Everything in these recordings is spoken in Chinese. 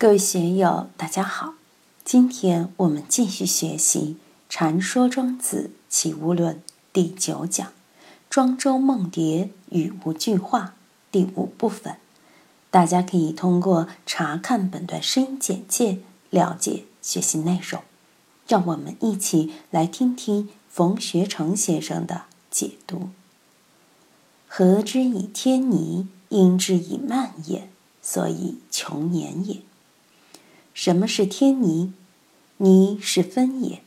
各位学友，大家好！今天我们继续学习《禅说庄子齐物论》第九讲《庄周梦蝶与无句话》第五部分。大家可以通过查看本段声音简介了解学习内容。让我们一起来听听冯学成先生的解读：“和之以天泥，应之以慢也，所以穷年也。”什么是天泥？泥是分也。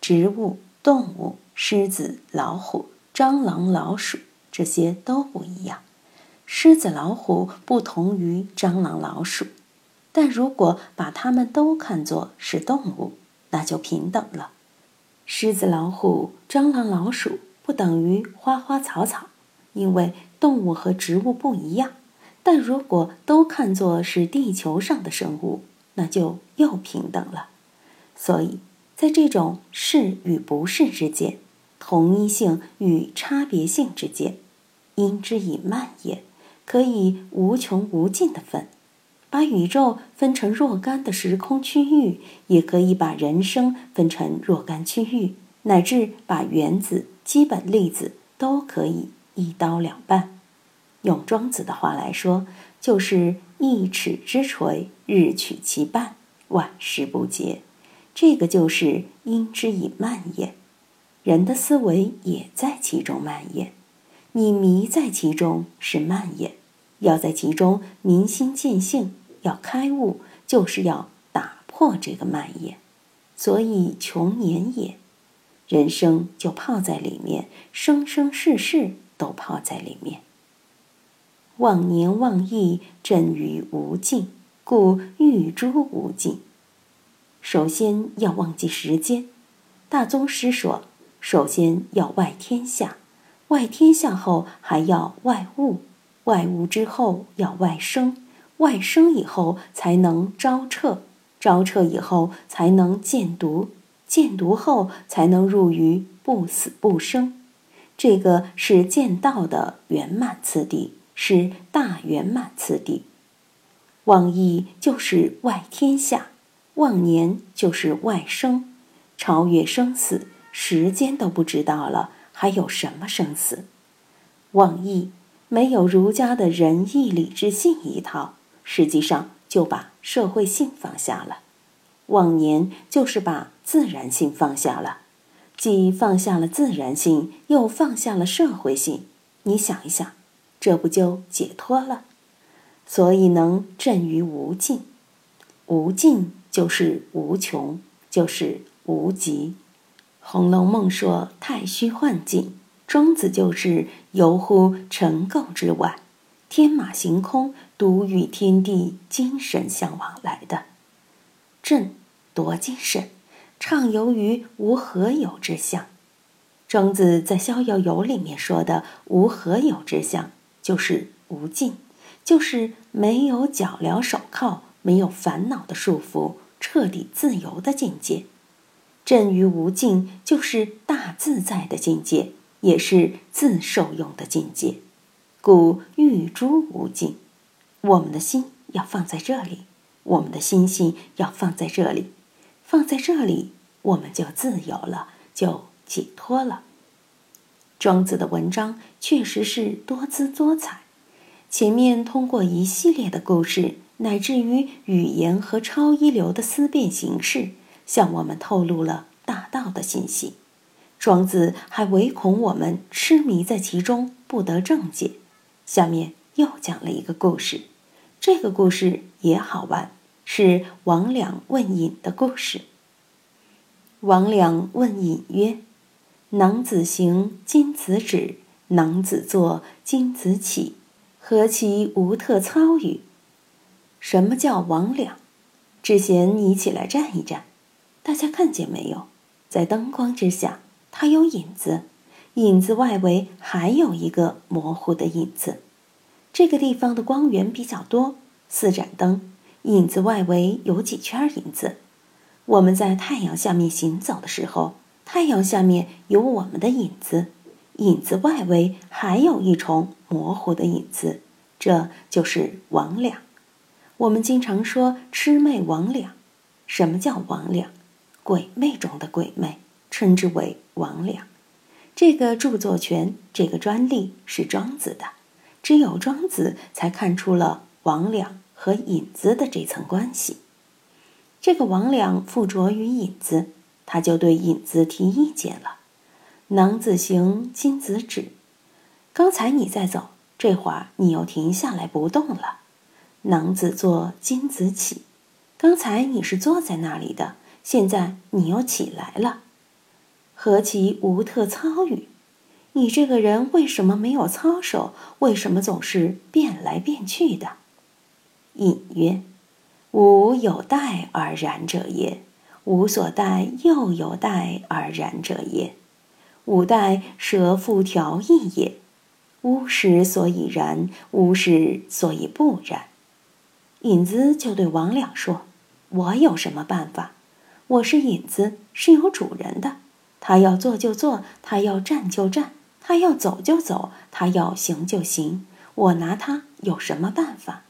植物、动物、狮子、老虎、蟑螂、老鼠，这些都不一样。狮子、老虎不同于蟑螂、老鼠，但如果把它们都看作是动物，那就平等了。狮子、老虎、蟑螂、老鼠不等于花花草草，因为动物和植物不一样。但如果都看作是地球上的生物，那就又平等了，所以在这种是与不是之间，同一性与差别性之间，因之以蔓延，可以无穷无尽的分。把宇宙分成若干的时空区域，也可以把人生分成若干区域，乃至把原子、基本粒子都可以一刀两半。用庄子的话来说，就是一尺之锤，日取其半，万事不竭。这个就是因之以蔓延，人的思维也在其中蔓延。你迷在其中是蔓延，要在其中明心见性，要开悟，就是要打破这个蔓延。所以穷年也，人生就泡在里面，生生世世都泡在里面。忘年忘义，正于无尽，故欲诸无尽。首先要忘记时间。大宗师说，首先要外天下，外天下后还要外物，外物之后要外生，外生以后才能招彻，招彻以后才能见毒，见毒后才能入于不死不生。这个是见道的圆满次第。是大圆满次第，忘义就是外天下，忘年就是外生，超越生死，时间都不知道了，还有什么生死？忘义没有儒家的仁义礼智信一套，实际上就把社会性放下了；忘年就是把自然性放下了，既放下了自然性，又放下了社会性。你想一想。这不就解脱了？所以能镇于无尽，无尽就是无穷，就是无极。《红楼梦》说太虚幻境，庄子就是游乎尘垢之外，天马行空，独与天地精神相往来的。镇多精神，畅游于无何有之象。庄子在《逍遥游》里面说的无何有之象。就是无尽，就是没有脚镣手铐、没有烦恼的束缚、彻底自由的境界。震于无尽，就是大自在的境界，也是自受用的境界。故欲诸无尽，我们的心要放在这里，我们的心性要放在这里，放在这里，我们就自由了，就解脱了。庄子的文章确实是多姿多彩，前面通过一系列的故事，乃至于语言和超一流的思辨形式，向我们透露了大道的信息。庄子还唯恐我们痴迷在其中不得正解，下面又讲了一个故事，这个故事也好玩，是王两问尹的故事。王两问尹曰。囊子行，金子止；囊子坐，金子起。何其无特操语？什么叫魍魉？智贤，你起来站一站。大家看见没有？在灯光之下，它有影子，影子外围还有一个模糊的影子。这个地方的光源比较多，四盏灯，影子外围有几圈影子。我们在太阳下面行走的时候。太阳下面有我们的影子，影子外围还有一重模糊的影子，这就是魍魉。我们经常说魑魅魍魉，什么叫魍魉？鬼魅中的鬼魅，称之为魍魉。这个著作权，这个专利是庄子的，只有庄子才看出了魍魉和影子的这层关系。这个魍魉附着于影子，他就对影子提意见了：“囊子行，金子止。刚才你在走，这会儿你又停下来不动了。囊子坐，金子起。刚才你是坐在那里的，现在你又起来了。”何其无特操语！你这个人为什么没有操守？为什么总是变来变去的？隐曰：“吾有待而然者也，无所待又有待而然者也。吾待蛇复调意也。吾时所以然，吾时所以不然。”影子就对王两说：“我有什么办法？我是影子，是有主人的。”他要做就做，他要站就站，他要走就走，他要行就行。我拿他有什么办法？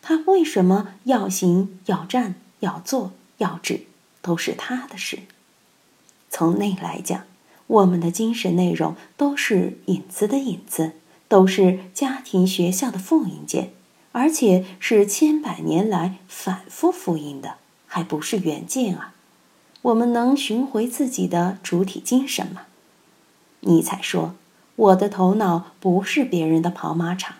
他为什么要行要站要坐要止，都是他的事。从内来讲，我们的精神内容都是影子的影子，都是家庭学校的复印件，而且是千百年来反复复印的，还不是原件啊。我们能寻回自己的主体精神吗？尼采说：“我的头脑不是别人的跑马场。”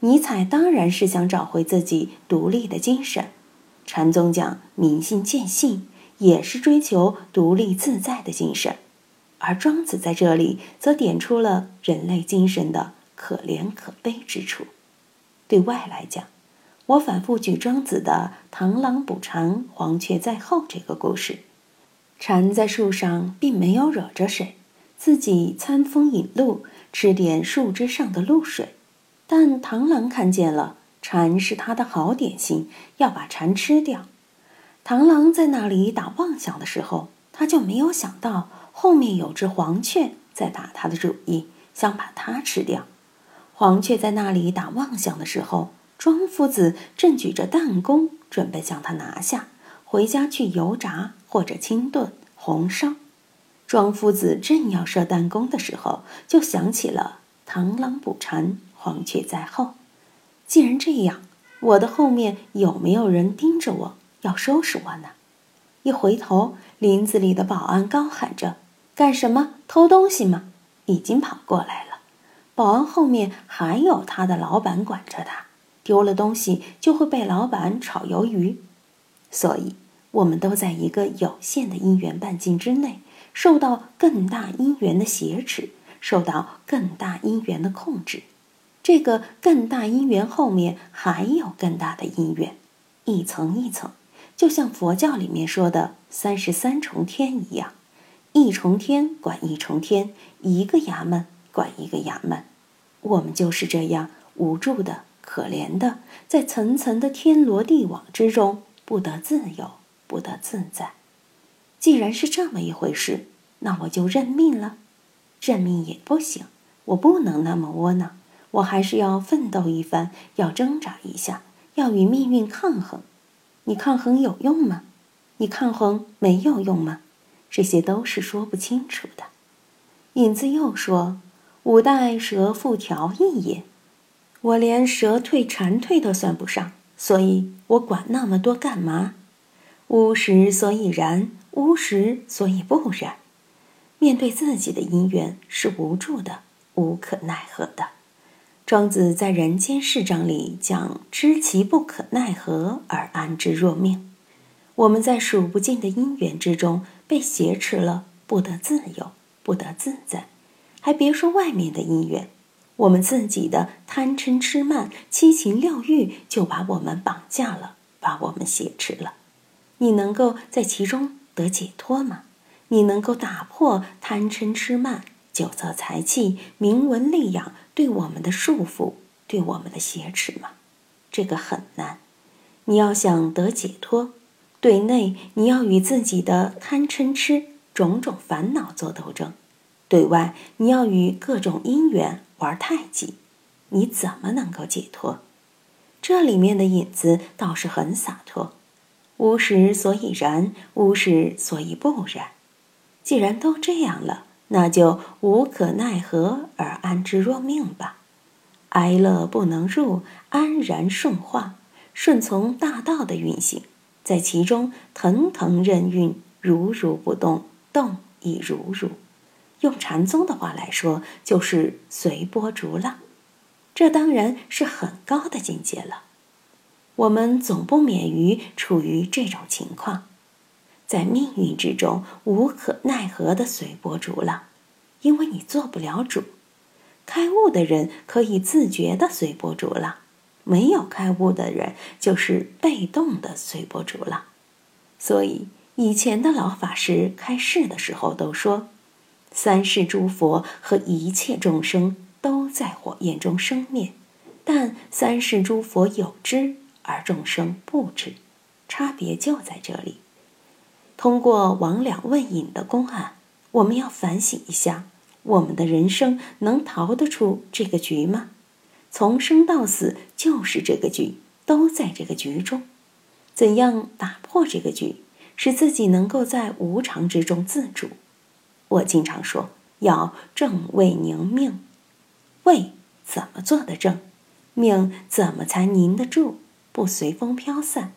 尼采当然是想找回自己独立的精神。禅宗讲明心见性，也是追求独立自在的精神。而庄子在这里则点出了人类精神的可怜可悲之处。对外来讲，我反复举庄子的“螳螂捕蝉，黄雀在后”这个故事。蝉在树上并没有惹着谁，自己餐风饮露，吃点树枝上的露水。但螳螂看见了，蝉是它的好点心，要把蝉吃掉。螳螂在那里打妄想的时候，他就没有想到后面有只黄雀在打他的主意，想把它吃掉。黄雀在那里打妄想的时候，庄夫子正举着弹弓，准备将它拿下。回家去油炸或者清炖、红烧。庄夫子正要射弹弓的时候，就想起了“螳螂捕蝉，黄雀在后”。既然这样，我的后面有没有人盯着我要收拾我呢？一回头，林子里的保安高喊着：“干什么？偷东西吗？”已经跑过来了。保安后面还有他的老板管着他，丢了东西就会被老板炒鱿鱼。所以，我们都在一个有限的因缘半径之内，受到更大因缘的挟持，受到更大因缘的控制。这个更大因缘后面还有更大的因缘，一层一层，就像佛教里面说的三十三重天一样，一重天管一重天，一个衙门管一个衙门。我们就是这样无助的、可怜的，在层层的天罗地网之中。不得自由，不得自在。既然是这么一回事，那我就认命了。认命也不行，我不能那么窝囊，我还是要奋斗一番，要挣扎一下，要与命运抗衡。你抗衡有用吗？你抗衡没有用吗？这些都是说不清楚的。影子又说：“吾待蛇复调意也。”我连蛇退蝉退都算不上。所以我管那么多干嘛？无时所以然，无时所以不然。面对自己的因缘是无助的、无可奈何的。庄子在《人间世章》里讲：“知其不可奈何而安之若命。”我们在数不尽的因缘之中被挟持了，不得自由，不得自在。还别说外面的因缘。我们自己的贪嗔痴慢七情六欲就把我们绑架了，把我们挟持了。你能够在其中得解脱吗？你能够打破贪嗔痴慢、酒色财气、名闻利养对我们的束缚、对我们的挟持吗？这个很难。你要想得解脱，对内你要与自己的贪嗔痴种种烦恼做斗争；对外你要与各种因缘。玩太极，你怎么能够解脱？这里面的引子倒是很洒脱：无时所以然，无时所以不然。既然都这样了，那就无可奈何而安之若命吧。哀乐不能入，安然顺化，顺从大道的运行，在其中腾腾任运，如如不动，动亦如如。用禅宗的话来说，就是随波逐浪。这当然是很高的境界了。我们总不免于处于这种情况，在命运之中无可奈何的随波逐浪，因为你做不了主。开悟的人可以自觉的随波逐浪，没有开悟的人就是被动的随波逐浪。所以以前的老法师开示的时候都说，三世诸佛和一切众生都在火焰中生灭，但三世诸佛有知，而众生不知，差别就在这里。通过王两问引的公案，我们要反省一下。我们的人生能逃得出这个局吗？从生到死就是这个局，都在这个局中。怎样打破这个局，使自己能够在无常之中自主？我经常说，要正位宁命。位怎么做得正？命怎么才宁得住，不随风飘散？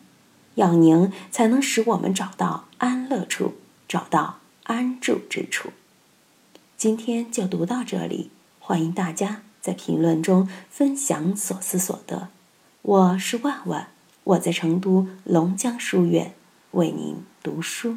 养宁，才能使我们找到安乐处，找到安住之处。今天就读到这里，欢迎大家在评论中分享所思所得。我是万万，我在成都龙江书院为您读书。